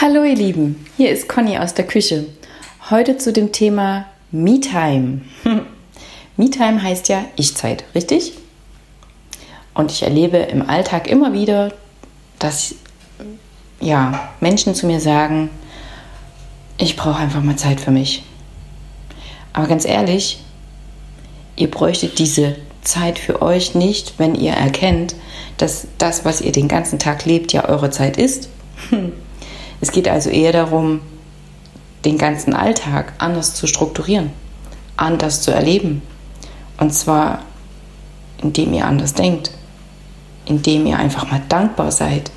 Hallo ihr Lieben, hier ist Conny aus der Küche. Heute zu dem Thema Me-Time. Me-Time heißt ja Ich-Zeit, richtig? Und ich erlebe im Alltag immer wieder, dass ja, Menschen zu mir sagen, ich brauche einfach mal Zeit für mich. Aber ganz ehrlich, ihr bräuchtet diese Zeit für euch nicht, wenn ihr erkennt, dass das, was ihr den ganzen Tag lebt, ja eure Zeit ist. Es geht also eher darum, den ganzen Alltag anders zu strukturieren, anders zu erleben. Und zwar, indem ihr anders denkt, indem ihr einfach mal dankbar seid,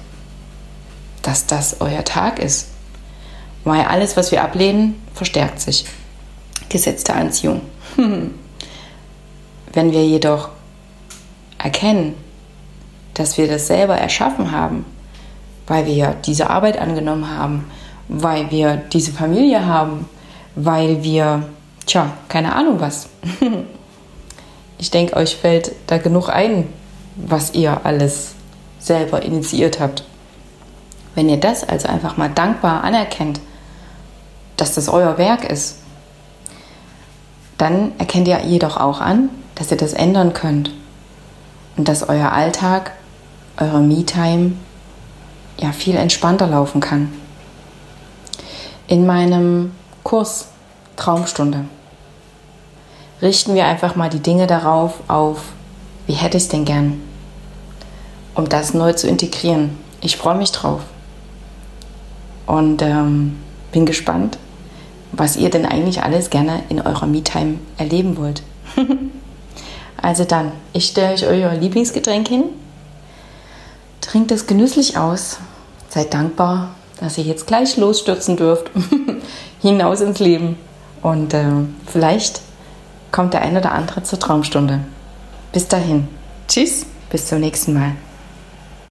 dass das euer Tag ist. Weil alles, was wir ablehnen, verstärkt sich. Gesetz der Anziehung. Wenn wir jedoch erkennen, dass wir das selber erschaffen haben, weil wir diese Arbeit angenommen haben, weil wir diese Familie haben, weil wir, tja, keine Ahnung was. ich denke, euch fällt da genug ein, was ihr alles selber initiiert habt. Wenn ihr das also einfach mal dankbar anerkennt, dass das euer Werk ist, dann erkennt ihr jedoch auch an, dass ihr das ändern könnt und dass euer Alltag, eure Me-Time ja viel entspannter laufen kann. In meinem Kurs Traumstunde richten wir einfach mal die Dinge darauf auf, wie hätte ich es denn gern, um das neu zu integrieren. Ich freue mich drauf und ähm, bin gespannt, was ihr denn eigentlich alles gerne in eurer Me-Time erleben wollt. also dann, ich stelle euch euer Lieblingsgetränk hin, trinkt es genüsslich aus Seid dankbar, dass ihr jetzt gleich losstürzen dürft, hinaus ins Leben. Und äh, vielleicht kommt der eine oder andere zur Traumstunde. Bis dahin. Tschüss, bis zum nächsten Mal.